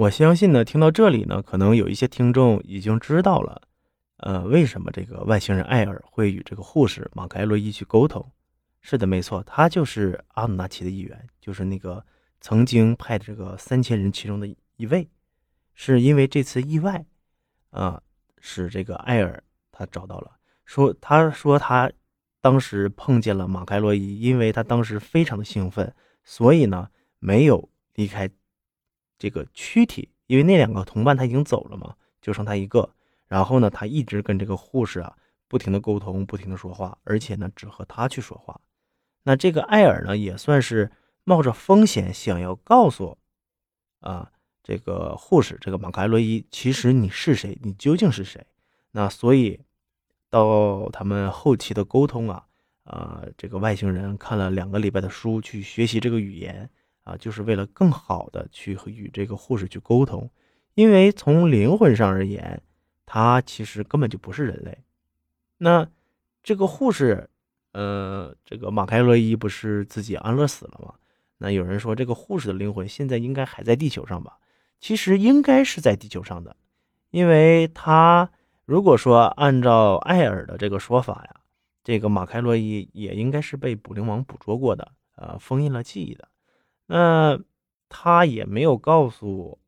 我相信呢，听到这里呢，可能有一些听众已经知道了，呃，为什么这个外星人艾尔会与这个护士马凯洛伊去沟通？是的，没错，他就是阿努纳奇的一员，就是那个曾经派的这个三千人其中的一位，是因为这次意外，啊，使这个艾尔他找到了，说他说他当时碰见了马凯洛伊，因为他当时非常的兴奋，所以呢没有离开这个躯体，因为那两个同伴他已经走了嘛，就剩他一个，然后呢他一直跟这个护士啊不停的沟通，不停的说话，而且呢只和他去说话。那这个艾尔呢，也算是冒着风险想要告诉，啊，这个护士，这个马凯洛伊，其实你是谁？你究竟是谁？那所以，到他们后期的沟通啊，啊，这个外星人看了两个礼拜的书去学习这个语言啊，就是为了更好的去和与这个护士去沟通，因为从灵魂上而言，他其实根本就不是人类。那这个护士。呃，这个马凯洛伊不是自己安乐死了吗？那有人说，这个护士的灵魂现在应该还在地球上吧？其实应该是在地球上的，因为他如果说按照艾尔的这个说法呀，这个马凯洛伊也应该是被捕灵王捕捉过的，呃，封印了记忆的。那他也没有告诉，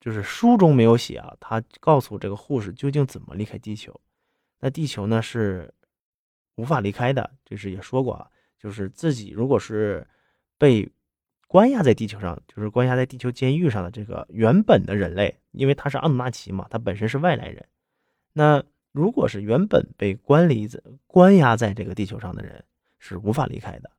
就是书中没有写啊，他告诉这个护士究竟怎么离开地球？那地球呢是？无法离开的，就是也说过啊，就是自己如果是被关押在地球上，就是关押在地球监狱上的这个原本的人类，因为他是阿努纳奇嘛，他本身是外来人。那如果是原本被关离在关押在这个地球上的人，是无法离开的。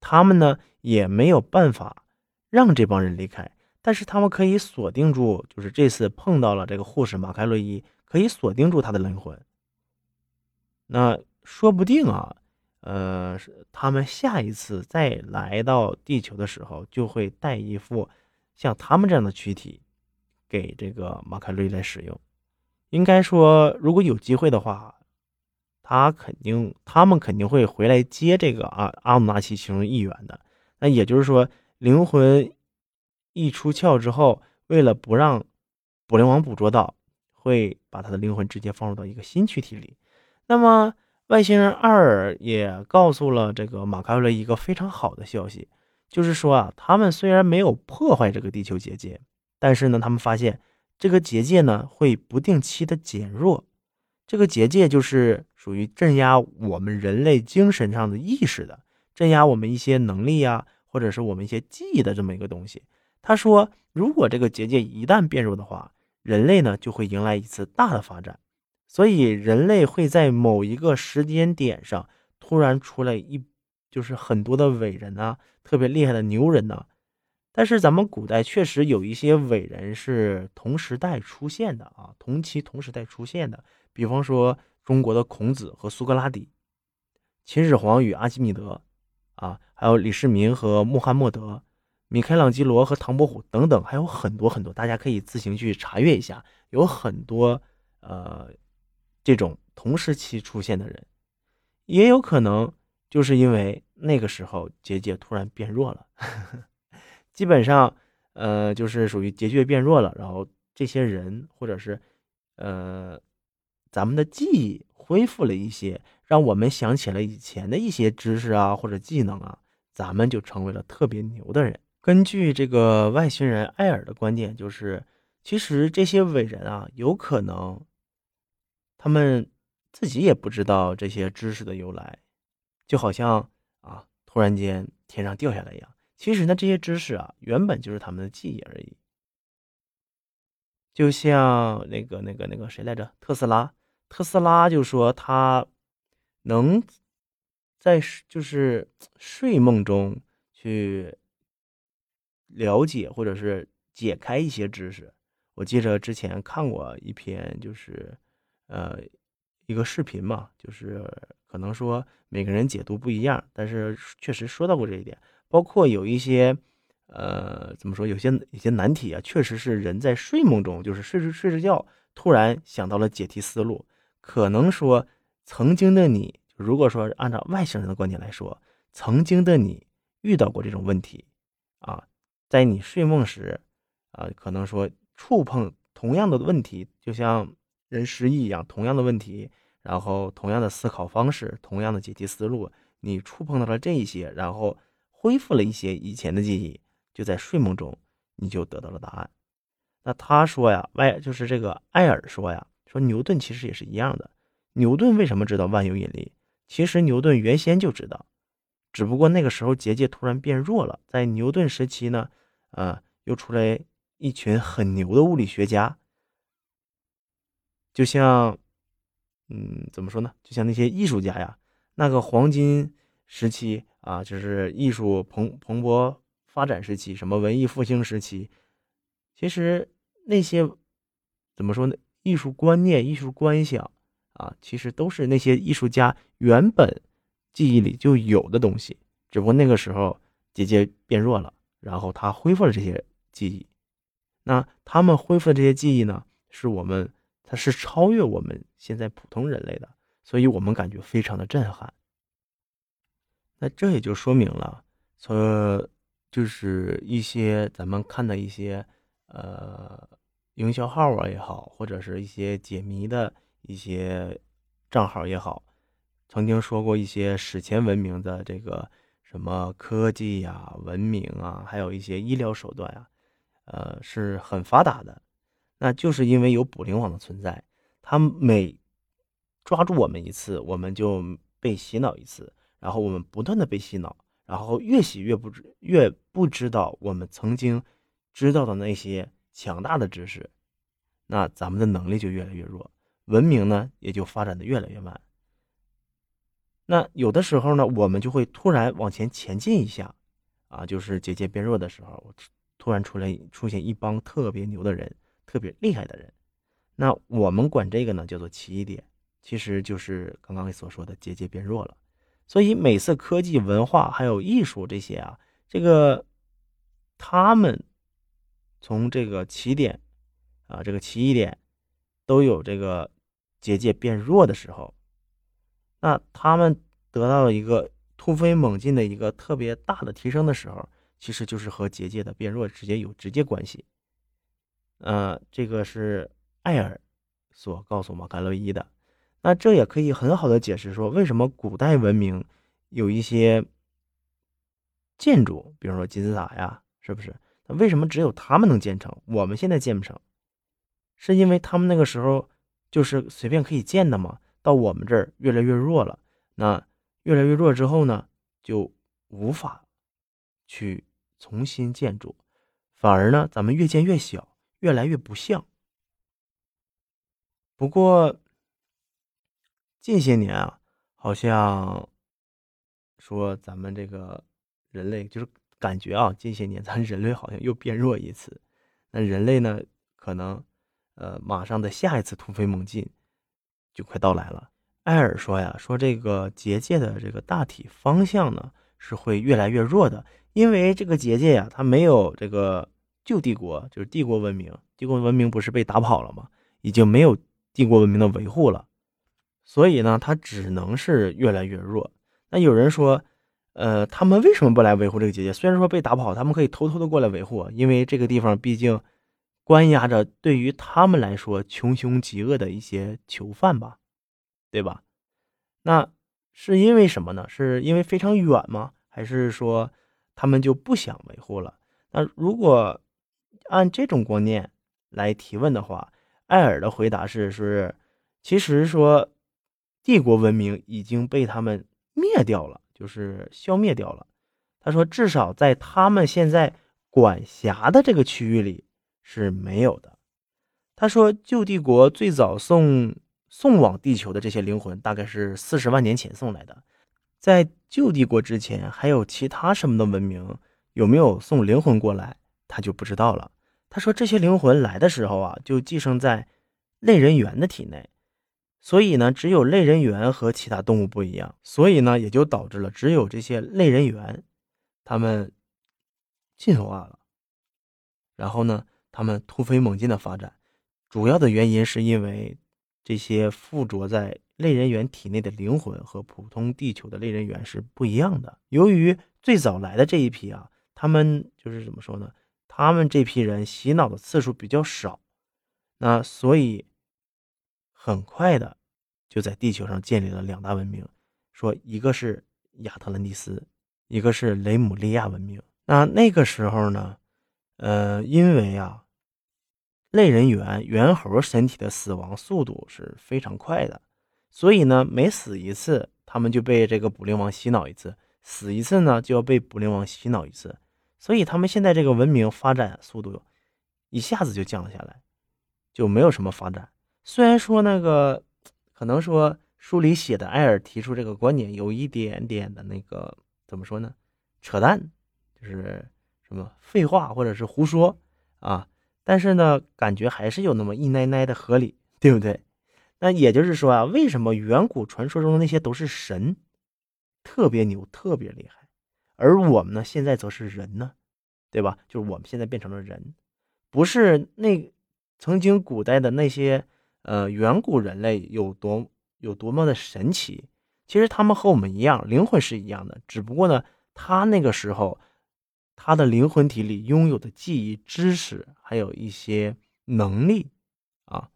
他们呢也没有办法让这帮人离开，但是他们可以锁定住，就是这次碰到了这个护士马凯洛伊，可以锁定住他的灵魂。那。说不定啊，呃，他们下一次再来到地球的时候，就会带一副像他们这样的躯体给这个马凯瑞来使用。应该说，如果有机会的话，他肯定，他们肯定会回来接这个阿阿姆纳奇其中一员的。那也就是说，灵魂一出窍之后，为了不让捕灵王捕捉到，会把他的灵魂直接放入到一个新躯体里。那么。外星人二也告诉了这个马卡瑞一个非常好的消息，就是说啊，他们虽然没有破坏这个地球结界，但是呢，他们发现这个结界呢会不定期的减弱。这个结界就是属于镇压我们人类精神上的意识的，镇压我们一些能力啊，或者是我们一些记忆的这么一个东西。他说，如果这个结界一旦变弱的话，人类呢就会迎来一次大的发展。所以人类会在某一个时间点上突然出来一，就是很多的伟人啊，特别厉害的牛人呐。但是咱们古代确实有一些伟人是同时代出现的啊，同期同时代出现的。比方说中国的孔子和苏格拉底，秦始皇与阿基米德，啊，还有李世民和穆罕默德，米开朗基罗和唐伯虎等等，还有很多很多，大家可以自行去查阅一下，有很多呃。这种同时期出现的人，也有可能就是因为那个时候结界突然变弱了，基本上，呃，就是属于结界变弱了，然后这些人或者是，呃，咱们的记忆恢复了一些，让我们想起了以前的一些知识啊或者技能啊，咱们就成为了特别牛的人。根据这个外星人艾尔的观点，就是其实这些伟人啊，有可能。他们自己也不知道这些知识的由来，就好像啊，突然间天上掉下来一样。其实呢，这些知识啊，原本就是他们的记忆而已。就像那个、那个、那个谁来着？特斯拉，特斯拉就说他能在就是睡梦中去了解或者是解开一些知识。我记着之前看过一篇，就是。呃，一个视频嘛，就是可能说每个人解读不一样，但是确实说到过这一点。包括有一些，呃，怎么说，有些有些难题啊，确实是人在睡梦中，就是睡着睡着觉，突然想到了解题思路。可能说，曾经的你，如果说按照外星人的观点来说，曾经的你遇到过这种问题啊，在你睡梦时啊，可能说触碰同样的问题，就像人失忆一样，同样的问题，然后同样的思考方式，同样的解题思路，你触碰到了这一些，然后恢复了一些以前的记忆，就在睡梦中你就得到了答案。那他说呀，外就是这个艾尔说呀，说牛顿其实也是一样的。牛顿为什么知道万有引力？其实牛顿原先就知道，只不过那个时候结界突然变弱了。在牛顿时期呢，呃，又出来一群很牛的物理学家，就像，嗯，怎么说呢？就像那些艺术家呀，那个黄金时期啊，就是艺术蓬蓬勃发展时期，什么文艺复兴时期，其实那些怎么说呢？艺术观念、艺术观想。啊，其实都是那些艺术家原本记忆里就有的东西，只不过那个时候结界变弱了，然后他恢复了这些记忆。那他们恢复的这些记忆呢，是我们他是超越我们现在普通人类的，所以我们感觉非常的震撼。那这也就说明了，从就是一些咱们看的一些呃营销号啊也好，或者是一些解谜的。一些账号也好，曾经说过一些史前文明的这个什么科技呀、文明啊，还有一些医疗手段呀，呃，是很发达的。那就是因为有捕灵网的存在，它每抓住我们一次，我们就被洗脑一次，然后我们不断的被洗脑，然后越洗越不知越不知道我们曾经知道的那些强大的知识，那咱们的能力就越来越弱。文明呢，也就发展的越来越慢。那有的时候呢，我们就会突然往前前进一下，啊，就是结界变弱的时候，突然出来出现一帮特别牛的人，特别厉害的人。那我们管这个呢叫做奇异点，其实就是刚刚所说的结界变弱了。所以每次科技、文化还有艺术这些啊，这个他们从这个起点啊，这个奇异点。都有这个结界变弱的时候，那他们得到了一个突飞猛进的一个特别大的提升的时候，其实就是和结界的变弱直接有直接关系。呃，这个是艾尔所告诉马卡洛伊的。那这也可以很好的解释说，为什么古代文明有一些建筑，比如说金字塔呀，是不是？为什么只有他们能建成，我们现在建不成？是因为他们那个时候就是随便可以建的嘛，到我们这儿越来越弱了。那越来越弱之后呢，就无法去重新建筑，反而呢，咱们越建越小，越来越不像。不过近些年啊，好像说咱们这个人类就是感觉啊，近些年咱人类好像又变弱一次。那人类呢，可能。呃，马上的下一次突飞猛进就快到来了。艾尔说呀，说这个结界的这个大体方向呢是会越来越弱的，因为这个结界呀，它没有这个旧帝国，就是帝国文明，帝国文明不是被打跑了吗？已经没有帝国文明的维护了，所以呢，它只能是越来越弱。那有人说，呃，他们为什么不来维护这个结界？虽然说被打跑，他们可以偷偷的过来维护，因为这个地方毕竟。关押着对于他们来说穷凶极恶的一些囚犯吧，对吧？那是因为什么呢？是因为非常远吗？还是说他们就不想维护了？那如果按这种观念来提问的话，艾尔的回答是：是其实说帝国文明已经被他们灭掉了，就是消灭掉了。他说，至少在他们现在管辖的这个区域里。是没有的。他说，旧帝国最早送送往地球的这些灵魂，大概是四十万年前送来的。在旧帝国之前，还有其他什么的文明有没有送灵魂过来，他就不知道了。他说，这些灵魂来的时候啊，就寄生在类人猿的体内，所以呢，只有类人猿和其他动物不一样，所以呢，也就导致了只有这些类人猿，他们进化了，然后呢。他们突飞猛进的发展，主要的原因是因为这些附着在类人猿体内的灵魂和普通地球的类人猿是不一样的。由于最早来的这一批啊，他们就是怎么说呢？他们这批人洗脑的次数比较少，那所以很快的就在地球上建立了两大文明，说一个是亚特兰蒂斯，一个是雷姆利亚文明。那那个时候呢，呃，因为啊，类人猿猿猴身体的死亡速度是非常快的，所以呢，每死一次，他们就被这个捕灵王洗脑一次。死一次呢，就要被捕灵王洗脑一次，所以他们现在这个文明发展速度一下子就降了下来，就没有什么发展。虽然说那个可能说书里写的艾尔提出这个观点有一点点的那个怎么说呢？扯淡，就是什么废话或者是胡说啊，但是呢，感觉还是有那么一奶奶的合理，对不对？那也就是说啊，为什么远古传说中的那些都是神？特别牛，特别厉害，而我们呢，现在则是人呢，对吧？就是我们现在变成了人，不是那曾经古代的那些呃远古人类有多有多么的神奇。其实他们和我们一样，灵魂是一样的，只不过呢，他那个时候他的灵魂体里拥有的记忆、知识，还有一些能力啊，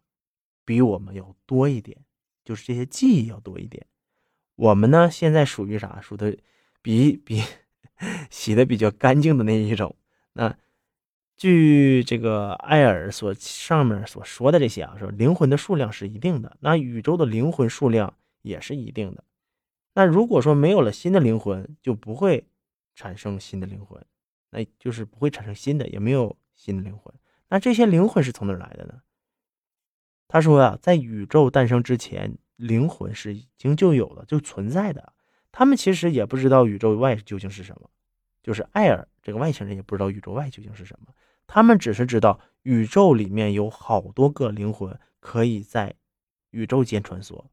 比我们要多一点，就是这些记忆要多一点。我们呢，现在属于啥？属的比比 洗的比较干净的那一种。那据这个艾尔所上面所说的这些啊，说灵魂的数量是一定的，那宇宙的灵魂数量也是一定的。那如果说没有了新的灵魂，就不会产生新的灵魂，那就是不会产生新的，也没有新的灵魂。那这些灵魂是从哪来的呢？他说啊，在宇宙诞生之前。灵魂是已经就有了，就存在的。他们其实也不知道宇宙外究竟是什么，就是艾尔这个外星人也不知道宇宙外究竟是什么。他们只是知道宇宙里面有好多个灵魂可以在宇宙间穿梭，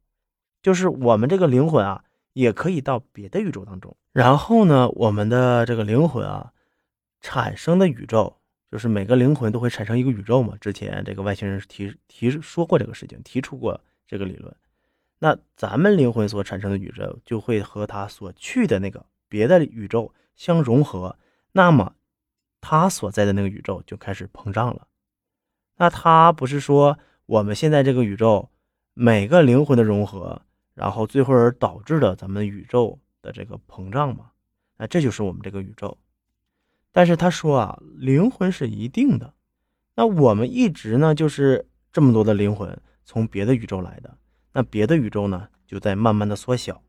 就是我们这个灵魂啊，也可以到别的宇宙当中。然后呢，我们的这个灵魂啊，产生的宇宙，就是每个灵魂都会产生一个宇宙嘛。之前这个外星人提提说过这个事情，提出过这个理论。那咱们灵魂所产生的宇宙就会和他所去的那个别的宇宙相融合，那么他所在的那个宇宙就开始膨胀了。那他不是说我们现在这个宇宙每个灵魂的融合，然后最后而导致的咱们宇宙的这个膨胀吗？那这就是我们这个宇宙。但是他说啊，灵魂是一定的。那我们一直呢就是这么多的灵魂从别的宇宙来的。那别的宇宙呢，就在慢慢的缩小。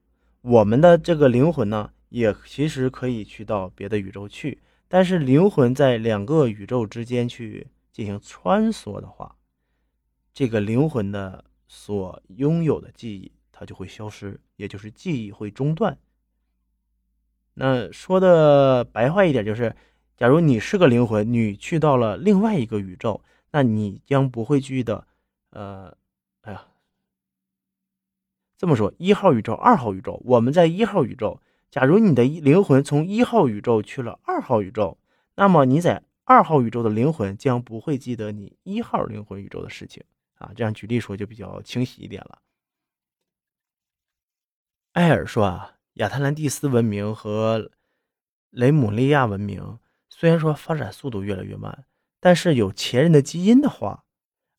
我们的这个灵魂呢，也其实可以去到别的宇宙去。但是灵魂在两个宇宙之间去进行穿梭的话，这个灵魂的所拥有的记忆，它就会消失，也就是记忆会中断。那说的白话一点，就是假如你是个灵魂，你去到了另外一个宇宙，那你将不会记得，呃，哎呀。这么说，一号宇宙、二号宇宙，我们在一号宇宙。假如你的灵魂从一号宇宙去了二号宇宙，那么你在二号宇宙的灵魂将不会记得你一号灵魂宇宙的事情啊。这样举例说就比较清晰一点了。艾尔说啊，亚特兰蒂斯文明和雷姆利亚文明虽然说发展速度越来越慢，但是有前人的基因的话，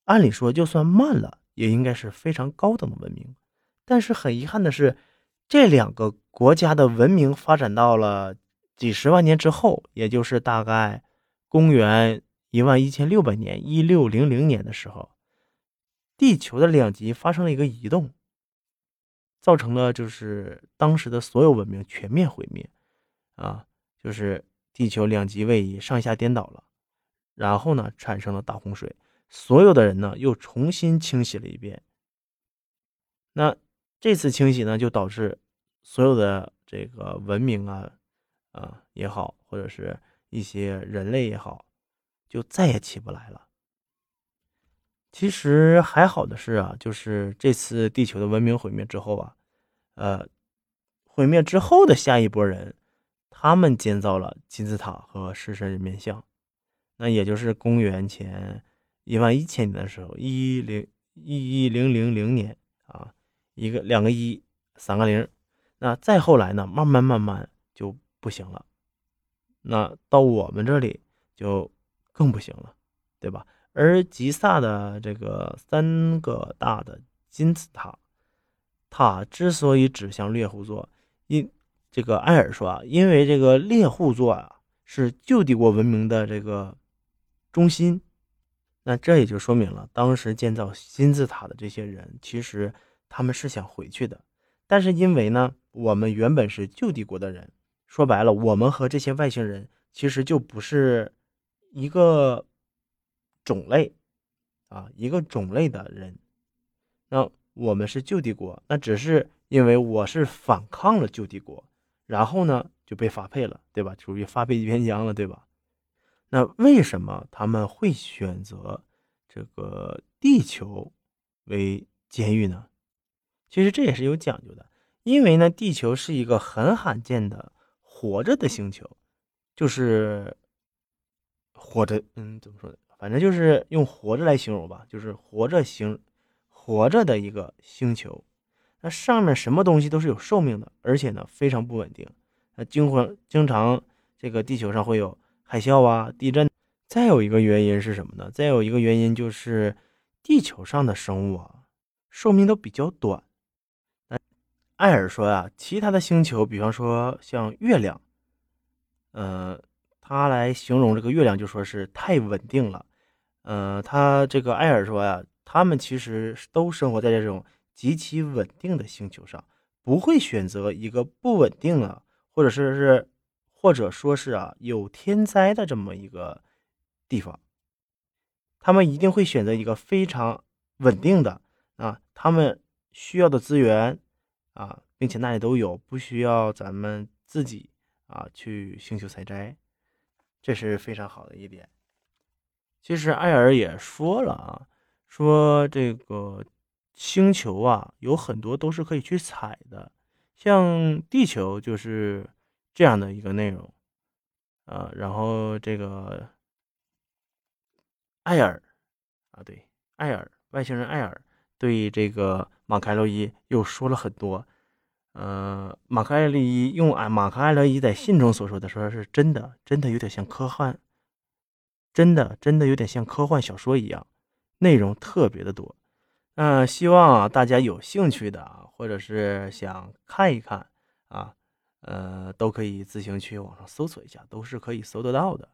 按理说就算慢了，也应该是非常高等的文明。但是很遗憾的是，这两个国家的文明发展到了几十万年之后，也就是大概公元一万一千六百年（一六零零年）的时候，地球的两极发生了一个移动，造成了就是当时的所有文明全面毁灭，啊，就是地球两极位移，上下颠倒了，然后呢，产生了大洪水，所有的人呢又重新清洗了一遍，那。这次清洗呢，就导致所有的这个文明啊，啊也好，或者是一些人类也好，就再也起不来了。其实还好的是啊，就是这次地球的文明毁灭之后啊，呃，毁灭之后的下一波人，他们建造了金字塔和狮身人面像，那也就是公元前一万一千年的时候，一零一一零零零年啊。一个两个一，三个零，那再后来呢？慢慢慢慢就不行了。那到我们这里就更不行了，对吧？而吉萨的这个三个大的金字塔，它之所以指向猎户座，因这个艾尔说啊，因为这个猎户座啊是旧帝国文明的这个中心，那这也就说明了当时建造金字塔的这些人，其实他们是想回去的，但是因为呢，我们原本是旧帝国的人，说白了，我们和这些外星人其实就不是一个。种类，啊，一个种类的人，那我们是旧帝国，那只是因为我是反抗了旧帝国，然后呢就被发配了，对吧？属于发配边疆了，对吧？那为什么他们会选择这个地球为监狱呢？其实这也是有讲究的，因为呢，地球是一个很罕见的活着的星球，就是活着，嗯，怎么说呢？反正就是用活着来形容吧，就是活着形，活着的一个星球。那上面什么东西都是有寿命的，而且呢非常不稳定。那经常经常这个地球上会有海啸啊、地震。再有一个原因是什么呢？再有一个原因就是地球上的生物啊寿命都比较短。艾尔说啊，其他的星球，比方说像月亮，嗯。他来形容这个月亮，就说是太稳定了。嗯，他这个艾尔说呀，他们其实都生活在这种极其稳定的星球上，不会选择一个不稳定啊，或者是是，或者说是啊有天灾的这么一个地方。他们一定会选择一个非常稳定的啊，他们需要的资源啊，并且那里都有，不需要咱们自己啊去星球采摘。这是非常好的一点。其实艾尔也说了啊，说这个星球啊，有很多都是可以去采的，像地球就是这样的一个内容啊。然后这个艾尔啊，对，艾尔外星人艾尔对这个马凯洛伊又说了很多。呃，马克艾利用啊，马克艾勒伊在信中所说的，说是真的，真的有点像科幻，真的，真的有点像科幻小说一样，内容特别的多。嗯，希望啊大家有兴趣的，或者是想看一看啊，呃，都可以自行去网上搜索一下，都是可以搜得到的。